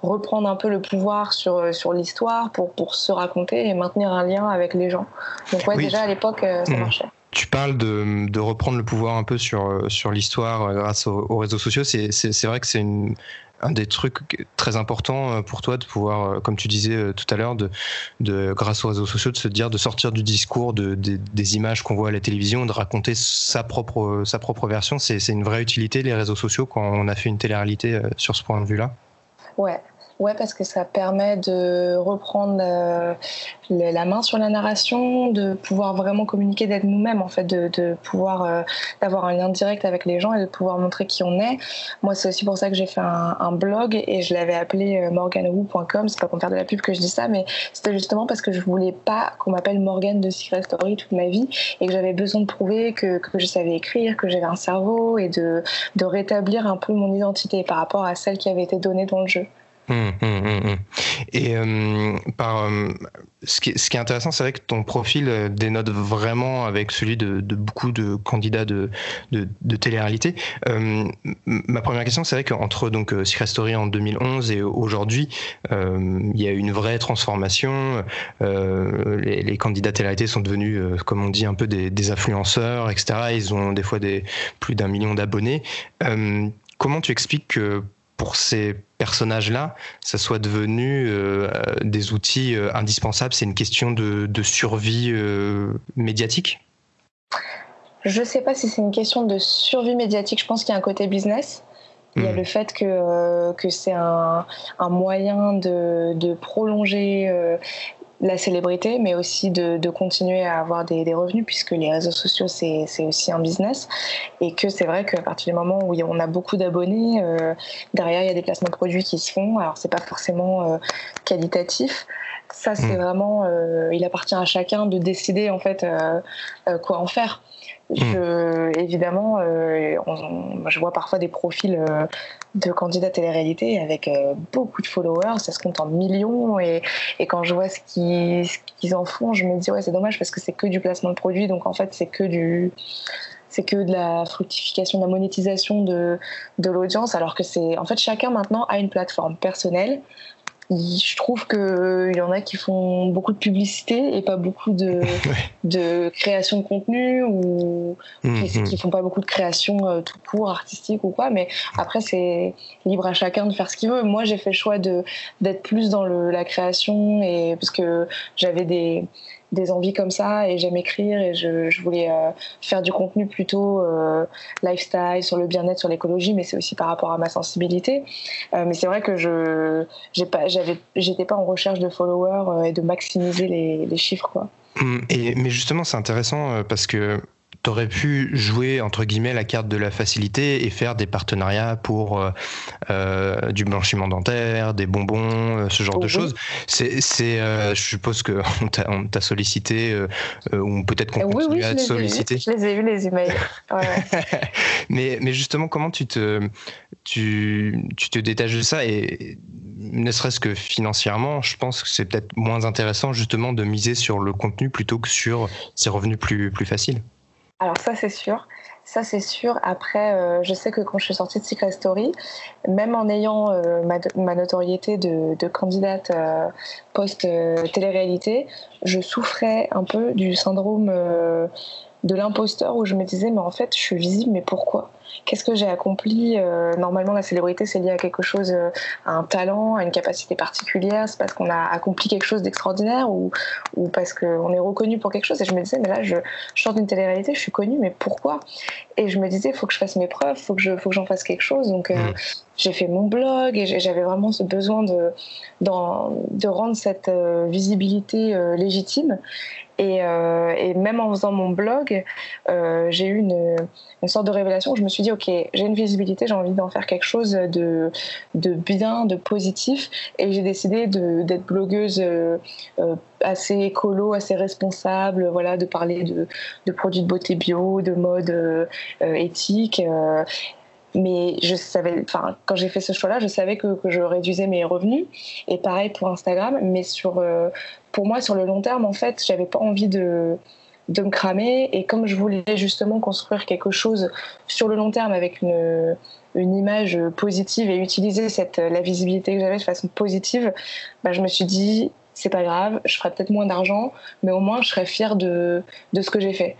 reprendre un peu le pouvoir sur, euh, sur l'histoire pour, pour se raconter et maintenir un lien avec les gens. Donc ouais, déjà à l'époque, euh, ça mmh. marchait. Tu parles de, de, reprendre le pouvoir un peu sur, euh, sur l'histoire grâce aux, réseaux sociaux. C'est vrai que c'est un des trucs très importants pour toi de pouvoir, comme tu disais tout à l'heure, de, de, grâce aux réseaux sociaux, de se dire, de sortir du discours de, des images qu'on voit à la télévision, de raconter sa propre, sa propre version. C'est une vraie utilité, les réseaux sociaux, quand on a fait une télé-réalité sur ce point de vue-là? Ouais, Ouais, parce que ça permet de reprendre euh, la main sur la narration, de pouvoir vraiment communiquer d'être nous-mêmes, en fait, de, pouvoir euh, d'avoir un lien direct avec les gens et de pouvoir montrer qui on est. Moi, c'est aussi pour ça que j'ai fait un, blog et je l'avais appelé euh, morganwoo.com. C'est pas pour faire de la pub que je dis ça, mais c'était justement parce que je voulais pas qu'on m'appelle Morgan de Secret Story toute ma vie et que j'avais besoin de prouver que, je savais écrire, que j'avais un cerveau et de rétablir un peu mon identité par rapport à celle qui avait été donnée dans le jeu. Hum, hum, hum, Et euh, par, euh, ce, qui, est intéressant, c'est vrai que ton profil euh, dénote vraiment avec celui de, beaucoup de candidats de, de, de télé-réalité. ma première question, c'est vrai qu'entre donc Secret Story en 2011 et aujourd'hui, il y a une vraie transformation. Les, les, candidats télé-réalité sont devenus, comme on dit, un peu des, des, influenceurs, etc. Ils ont des fois des, plus d'un million d'abonnés. comment tu expliques que pour ces personnages-là, ça soit devenu euh, des outils euh, indispensables C'est une question de, survie euh, médiatique? Je ne sais pas si c'est une question de survie médiatique. Je pense qu'il y a un côté business. Il y a hmm. le fait que, que c'est un, un, moyen de, de prolonger la célébrité, mais aussi de, de continuer à avoir des, des, revenus, puisque les réseaux sociaux, c'est aussi un business. Et que c'est vrai qu'à partir du moment où on a beaucoup d'abonnés, euh, derrière, il y a des placements de produits qui se font. Alors, c'est pas forcément euh, qualitatif. Ça, c'est hmm. vraiment, euh, il appartient à chacun de décider en fait quoi en faire. Je, évidemment, euh, je vois parfois des profils euh, de candidats télé-réalité avec euh, beaucoup de followers, ça se compte en millions. Et, et quand je vois ce qu'ils en font, je me dis, ouais, c'est dommage parce que c'est que du placement de produits, donc en fait, c'est que du c'est que de la fructification, de la monétisation de, de l'audience, alors que c'est en fait chacun maintenant a une plateforme personnelle je trouve qu'il y en a qui font beaucoup de publicité et pas beaucoup de, de création de contenu ou mmh, qui, mmh. font pas beaucoup de création euh, tout court, artistique ou quoi. Mais après, c'est libre à chacun de faire ce qu'il veut. Moi, j'ai fait le choix d'être plus dans le, la création et parce que j'avais des des envies comme ça et j'aime écrire et je, voulais euh, faire du contenu plutôt euh, lifestyle sur le bien-être, sur l'écologie, mais c'est aussi par rapport à ma sensibilité. Euh, mais c'est vrai que je j'ai pas j'étais pas en recherche de followers et de maximiser les, les chiffres quoi. Hum, et, mais justement, c'est intéressant parce que t'aurais pu jouer entre guillemets la carte de la facilité et faire des partenariats pour euh, euh du blanchiment dentaire, des bonbons, euh, ce genre de choses. C'est, c'est euh, je suppose que on t'a, sollicité ou peut-être qu'on continue à te solliciter. Je les ai vus les emails. Ouais, mais, mais justement, comment tu te, tu, tu te détaches de ça et ne serait-ce que financièrement, je pense que c'est peut-être moins intéressant justement de miser sur le contenu plutôt que sur ses revenus plus, plus faciles. Alors ça c'est sûr. Ça c'est sûr. Après, euh, je sais que quand je suis sortie de Secret Story, même en ayant euh, ma, notoriété de, candidate euh, post-télé-réalité, je souffrais un peu du syndrome de l'imposteur où je me disais mais en fait je suis visible mais pourquoi? Qu'est-ce que j'ai accompli? Euh, Normalement, la célébrité, c'est lié à quelque chose, euh, à un talent, à une capacité particulière. C'est parce qu'on a accompli quelque chose d'extraordinaire ou, ou parce qu'on est reconnu pour quelque chose. Et je me disais, mais là, je, je sors d'une télé-réalité, je suis connue, mais pourquoi? Et je me disais, il faut que je fasse mes preuves, il faut que, je, faut que j'en fasse quelque chose. Donc, euh, mmh. j'ai fait mon blog et j'avais vraiment ce besoin de, de rendre cette visibilité légitime. Et, euh, et, même en faisant mon blog, euh, j'ai eu une, sorte de révélation je me suis dit, OK, j'ai une visibilité, j'ai envie d'en faire quelque chose de, de bien, de positif. Et j'ai décidé d'être blogueuse euh, assez écolo, assez responsable, voilà, de parler de, de produits de beauté bio, de mode éthique mais je savais, enfin, quand j'ai fait ce choix-là, je savais que, que, je réduisais mes revenus. Et pareil pour Instagram, mais sur, euh, pour moi, sur le long terme, en fait, j'avais pas envie de, de me cramer. Et comme je voulais justement construire quelque chose sur le long terme avec une, une image positive et utiliser cette, la visibilité que j'avais de façon positive, bah, je me suis dit, c'est pas grave, je ferai peut-être moins d'argent, mais au moins je serai fière de, de ce que j'ai fait.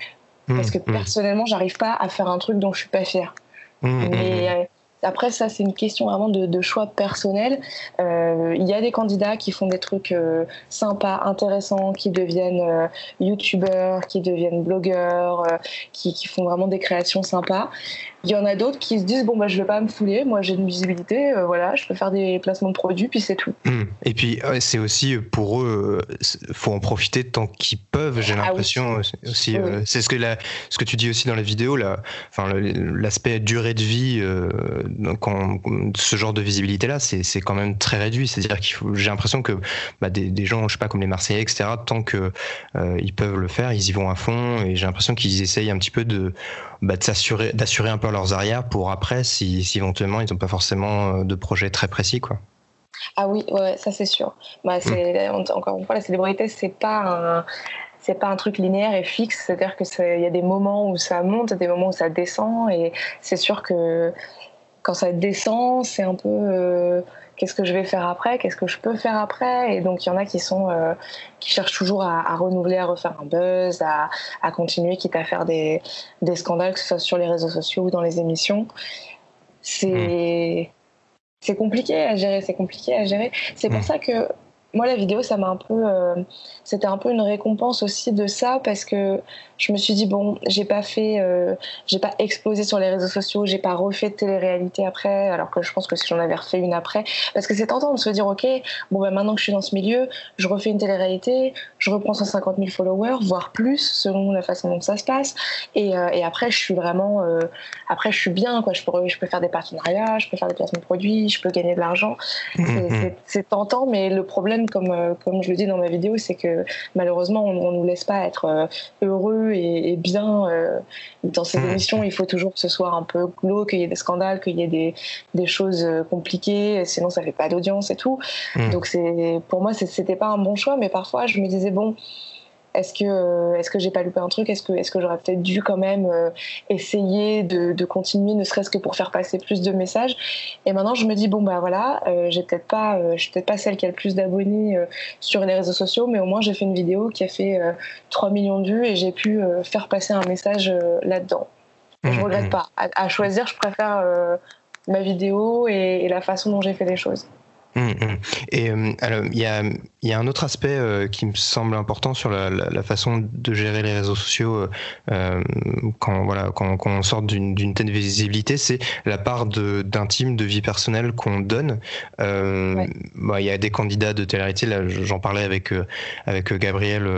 Mmh, Parce que mmh. personnellement, j'arrive pas à faire un truc dont je suis pas fière. Mmh, mmh, Mais mmh. Euh, après, ça, c'est une question vraiment de, choix personnel. Euh, il y a des candidats qui font des trucs euh, sympas, intéressants, qui deviennent youtubeurs, qui deviennent blogueurs, qui, qui, font vraiment des créations sympas. Il y en a d'autres qui se disent bon bah je vais pas me fouler, moi j'ai une visibilité, euh, voilà, je peux faire des placements de produits puis c'est tout. Mmh. Et puis c'est aussi euh, pour eux, euh, faut en profiter tant qu'ils peuvent. J'ai ah l'impression aussi, c'est ce que la, ce que tu dis aussi dans la vidéo là, enfin l'aspect durée de vie, quand, ce genre de visibilité là, c'est quand même très réduit. C'est-à-dire qu'il faut, j'ai l'impression que bah, des, des, gens, je sais pas comme les Marseillais etc. Tant que ils peuvent le faire, ils y vont à fond et j'ai l'impression qu'ils essayent un petit peu de bah, s'assurer, d'assurer un peu leurs arrières pour après, si, si éventuellement ils n'ont pas forcément euh, de projet très précis, quoi. Ah oui, ouais, ça c'est sûr. Bah, c'est, mm. Encore une fois, la célébrité, c'est pas un c'est pas un truc linéaire et fixe, c'est-à-dire que il y a des moments où ça monte, des moments où ça descend, et c'est sûr que quand ça descend, c'est un peu euh, qu'est-ce que je vais faire après, qu'est-ce que je peux faire après? Et donc il y en a qui sont euh, qui cherchent toujours à, renouveler, à refaire un buzz, à, à, continuer, quitte à faire des, des scandales, que ce soit sur les réseaux sociaux ou dans les émissions. C'est hmm. c'est compliqué à gérer, c'est compliqué à gérer. C'est pour hmm. ça que moi la vidéo ça m'a un peu euh, c'était un peu une récompense aussi de ça parce que je me suis dit bon j'ai pas fait euh, j'ai pas explosé sur les réseaux sociaux j'ai pas refait de télé-réalité après alors que je pense que si j'en avais refait une après. Parce que c'est tentant de se dire ok bon ben maintenant que je suis dans ce milieu je refais une télé-réalité je reprends 150 000 followers voire plus selon la façon dont ça se passe. Et, euh, et après je suis vraiment après je suis bien quoi. Je peux je peux faire des partenariats je peux faire des placements de produits je peux gagner de l'argent. Mmh, c'est mmh. tentant mais le problème comme, euh, comme je le dis dans ma vidéo, c'est que malheureusement, on ne nous laisse pas être euh, heureux et, bien euh, dans ces mmh. émissions. Il faut toujours que ce soit un peu glauque, qu'il y ait des scandales, qu'il y ait des, des, choses compliquées, sinon ça fait pas d'audience et tout. Mmh. Donc c'est pour moi, c'était pas un bon choix, mais parfois je me disais, bon, est-ce que est-ce que j'ai pas loupé un truc? Est-ce que est-ce que j'aurais peut-être dû quand même essayer de, de continuer, ne serait-ce que pour faire passer plus de messages? Et maintenant, je me dis bon bah voilà, j'ai peut-être pas, je suis peut-être pas celle qui a le plus d'abonnés sur les réseaux sociaux, mais au moins j'ai fait une vidéo qui a fait 3 millions de vues et j'ai pu faire passer un message là-dedans. Je mmh, regrette mmh. pas. À, choisir, je préfère ma vidéo et, la façon dont j'ai fait les choses. Mmh, et alors, il y a il y a un autre aspect euh, qui me semble important sur la, la, la, façon de gérer les réseaux sociaux euh, euh quand voilà quand, quand on sort d'une telle visibilité, c'est la part d'intime, de, vie personnelle qu'on donne. Euh, bah, il y a des candidats de télé-réalité, là j'en parlais avec avec Gabriel,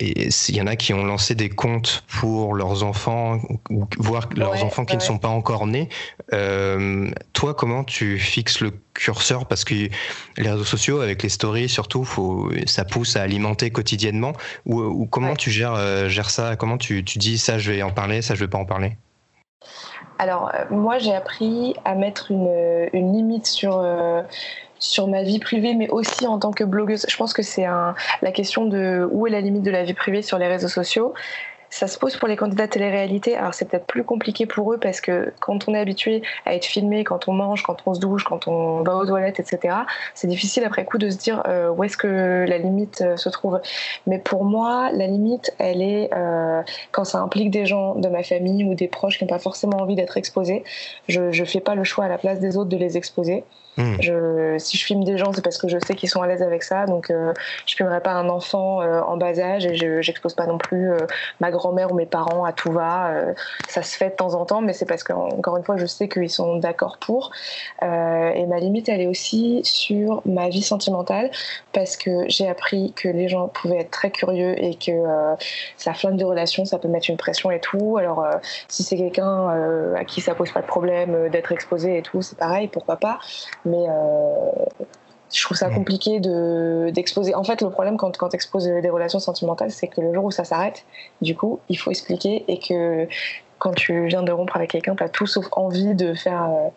et il y en a qui ont lancé des comptes pour leurs enfants ou voire leurs enfants qui ne sont pas encore nés. toi, comment tu fixes le curseur parce que les réseaux sociaux avec les stories surtout faut ça pousse à alimenter quotidiennement ou, comment tu gères, euh, gères ça? Comment tu, tu, dis ça je vais en parler ça je vais pas en parler? Alors euh, moi j'ai appris à mettre une, une limite sur euh, sur ma vie privée, mais aussi en tant que blogueuse. Je pense que c'est la question de où est la limite de la vie privée sur les réseaux sociaux. Ça se pose pour les candidats télé-réalité. Alors c'est peut-être plus compliqué pour eux parce que quand on est habitué à être filmé, quand on mange, quand on se douche, quand on va aux toilettes, etc., c'est difficile après coup de se dire euh, où est-ce que la limite euh, se trouve. Mais pour moi, la limite, elle est euh, quand ça implique des gens de ma famille ou des proches qui n'ont pas forcément envie d'être exposés. Je ne fais pas le choix à la place des autres de les exposer. Hmm. Je, si je filme des gens, c'est parce que je sais qu'ils sont à l'aise avec ça. Donc, euh, je filmerai pas un enfant euh, en bas âge et je pas non plus euh, ma grand-mère ou mes parents à tout va. ça se fait de temps en temps, mais c'est parce que encore une fois, je sais qu'ils sont d'accord pour. et ma limite, elle est aussi sur ma vie sentimentale parce que j'ai appris que les gens pouvaient être très curieux et que ça flamme de relations, ça peut mettre une pression et tout. Alors, si c'est quelqu'un à qui ça pose pas de problème d'être exposé et tout, c'est pareil, pourquoi pas mais euh, je trouve ça compliqué de d'exposer. En fait, le problème quand quand exposes des relations sentimentales, c'est que le jour où ça s'arrête, du coup, il faut expliquer et que quand tu viens de rompre avec quelqu'un, tu as tout sauf envie de faire euh,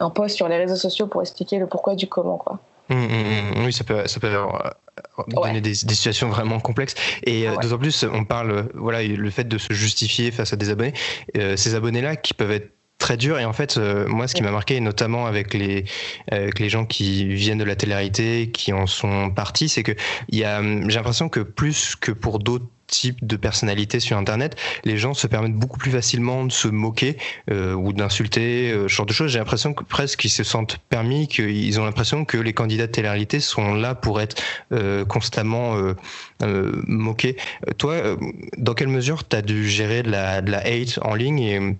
un post sur les réseaux sociaux pour expliquer le pourquoi du comment, quoi. Mmh, mmh, mmh. oui, ça peut, ça peut euh, donner des, des, situations vraiment complexes. Et d'autant plus, on parle, voilà, le fait de se justifier face à des abonnés. ces abonnés-là qui peuvent être très dur. Et en fait, euh, moi, ce qui m'a marqué, notamment avec les, avec les gens qui viennent de la télé-réalité, qui en sont partis, c'est que y a, j'ai l'impression que plus que pour d'autres types de personnalités sur Internet, les gens se permettent beaucoup plus facilement de se moquer euh, ou d'insulter, euh, ce genre de choses. J'ai l'impression que presque qu'ils se sentent permis, qu'ils ont l'impression que les candidats de télé-réalité sont là pour être euh, constamment moqués. Toi, dans quelle mesure tu as dû gérer de la, de la hate en ligne et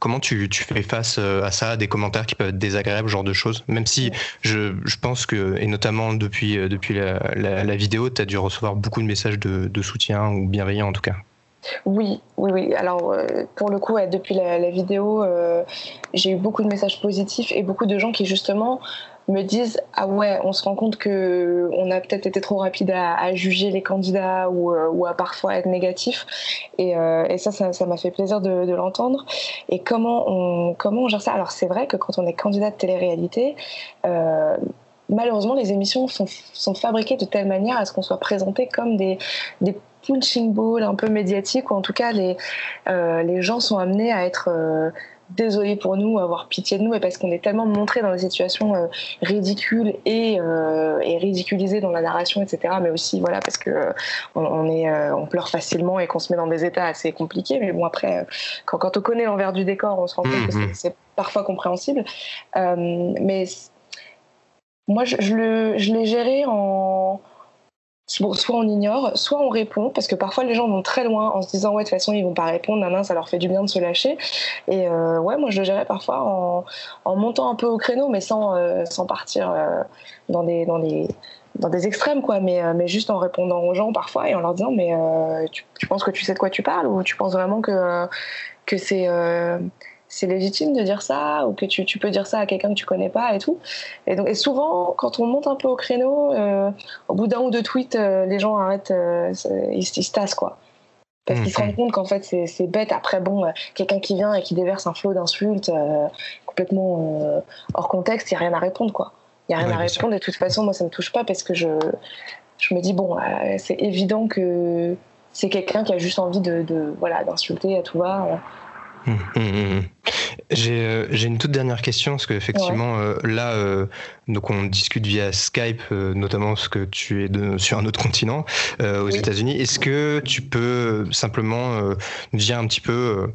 Comment tu, fais face euh, à ça, à des commentaires qui peuvent être désagréables, genre de choses? Même si je, pense que, et notamment depuis, euh, la, vidéo, tu as dû recevoir beaucoup de messages de, soutien ou bienveillants en tout cas. Oui, oui, oui. Alors, euh, pour le coup, depuis la vidéo, j'ai eu beaucoup de messages positifs et beaucoup de gens qui, justement, me disent ah ouais on se rend compte que on a peut-être été trop rapide à, juger les candidats ou, euh, ou, à parfois être négatif. Et, euh, ça ça m'a fait plaisir de, l'entendre. Et comment on comment on gère ça? Alors c'est vrai que quand on est candidat de télé-réalité euh, malheureusement les émissions sont, sont, fabriquées de telle manière à ce qu'on soit présenté comme des, des punching balls un peu médiatiques ou en tout cas les, les gens sont amenés à être désolé pour nous, avoir pitié de nous, et parce qu'on est tellement montré dans des situations euh, ridicules et, euh, et, ridiculisées dans la narration, etc. Mais aussi, voilà, parce que euh, on, est, on pleure facilement et qu'on se met dans des états assez compliqués. Mais bon, après, quand, quand on connaît l'envers du décor, on se rend compte que mm-hmm. c'est parfois compréhensible. mais moi, je, je l'ai géré en soit on ignore, soit on répond, parce que parfois les gens vont très loin en se disant ouais de toute façon ils vont pas répondre, nan, ça leur fait du bien de se lâcher. Et euh, ouais, moi je le gérais parfois en, montant un peu au créneau, mais sans, euh, sans partir euh, dans des dans des dans des extrêmes quoi, mais mais juste en répondant aux gens parfois et en leur disant mais tu, tu, penses que tu sais de quoi tu parles ou tu penses vraiment que que c'est c'est légitime de dire ça ou que tu, tu peux dire ça à quelqu'un que tu connais pas et tout. Et, donc, et souvent, quand on monte un peu au créneau, euh, au bout d'un ou deux tweets, euh, les gens arrêtent, euh, ils, se tassent quoi. Parce qu'ils se rendent compte qu'en fait c'est bête. Après, bon, quelqu'un qui vient et qui déverse un flot d'insultes complètement hors contexte, il n'y a rien à répondre quoi. Il n'y a rien à répondre. Et de toute façon, moi ça me touche pas parce que je je me dis bon, c'est évident que c'est quelqu'un qui a juste envie de, de voilà d'insulter à tout va. Hum, hum, hum, euh, j'ai une toute dernière question parce qu'effectivement euh, là euh, donc on discute via Skype notamment parce que tu es de, sur un autre continent aux États-Unis. Est-ce que tu peux simplement nous dire un petit peu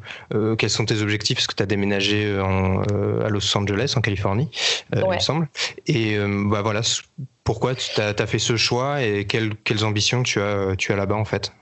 quels sont tes objectifs? Parce que tu as déménagé à Los Angeles en Californie il me semble. Et bah voilà pourquoi tu as, as, fait ce choix et quelles, quelles ambitions tu as tu as là-bas en fait?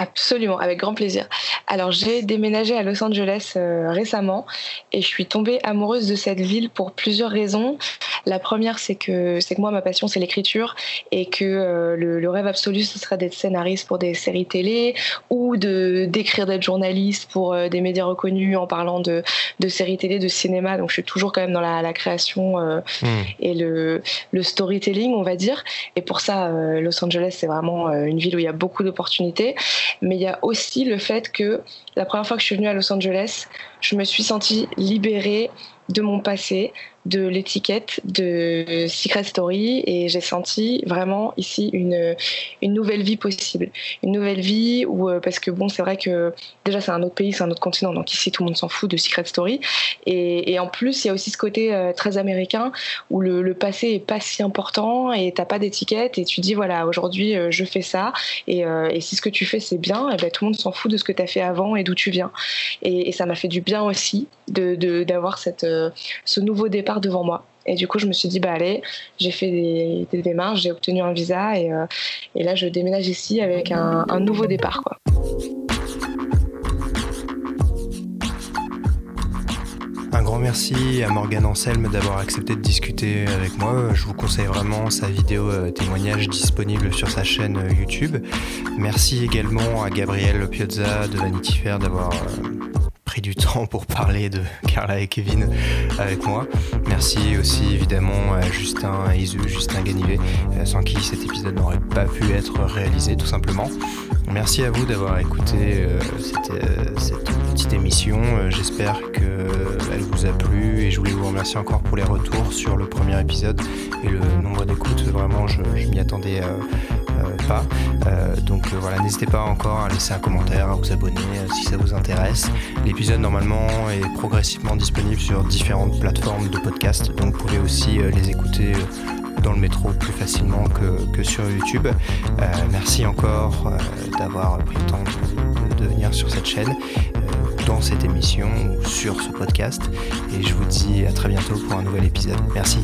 Absolument, avec grand plaisir. Alors j'ai déménagé à Los Angeles euh, récemment et je suis tombée amoureuse de cette ville pour plusieurs raisons. La première, c'est que c'est que moi ma passion c'est l'écriture et que euh, le, rêve absolu ce serait d'être scénariste pour des séries télé ou de d'écrire d'être journaliste pour euh, des médias reconnus en parlant de, de séries télé, de cinéma. Donc je suis toujours quand même dans la, la création hmm. et le, le storytelling, on va dire. Et pour ça, Los Angeles c'est vraiment une ville où il y a beaucoup d'opportunités. Mais il y a aussi le fait que la première fois que je suis venue à Los Angeles, je me suis sentie libérée de mon passé, de l'étiquette de Secret Story et j'ai senti vraiment ici une, une nouvelle vie possible. Une nouvelle vie où, euh, parce que bon, c'est vrai que déjà c'est un autre pays, c'est un autre continent, donc ici tout le monde s'en fout de Secret Story. Et, et en plus, il y a aussi ce côté euh, très américain où le, passé est pas si important et t'as pas d'étiquette et tu dis voilà, aujourd'hui euh, je fais ça et, et, si ce que tu fais c'est bien, et ben, tout le monde s'en fout de ce que tu as fait avant et d'où tu viens. Et, ça m'a fait du bien aussi d'avoir de, ce nouveau départ devant moi. Et du coup, je me suis dit, bah allez, j'ai fait des, démarches, j'ai obtenu un visa et, euh, et, là, je déménage ici avec un, nouveau départ. Quoi. Un grand merci à Morgane Anselme d'avoir accepté de discuter avec moi. Je vous conseille vraiment sa vidéo euh, témoignage disponible sur sa chaîne euh, YouTube. Merci également à Gabriel Piazza de Vanity Fair d'avoir du temps pour parler de Carla et Kevin avec moi. Merci aussi évidemment à Justin Isu, Justin Ganivet, euh, sans qui cet épisode n'aurait pas pu être réalisé tout simplement. Merci à vous d'avoir écouté euh, euh, cette, petite émission. J'espère qu'elle vous a plu et je voulais vous remercier encore pour les retours sur le premier épisode et le nombre d'écoutes. Vraiment, je m'y attendais pas. Euh, donc euh, voilà, n'hésitez pas encore à laisser un commentaire, à vous abonner euh, si ça vous intéresse. L'épisode normalement est progressivement disponible sur différentes plateformes de podcast, donc vous pouvez aussi les écouter dans le métro plus facilement que, sur YouTube. merci encore d'avoir pris le temps de, venir sur cette chaîne, dans cette émission ou sur ce podcast. Et je vous dis à très bientôt pour un nouvel épisode. Merci.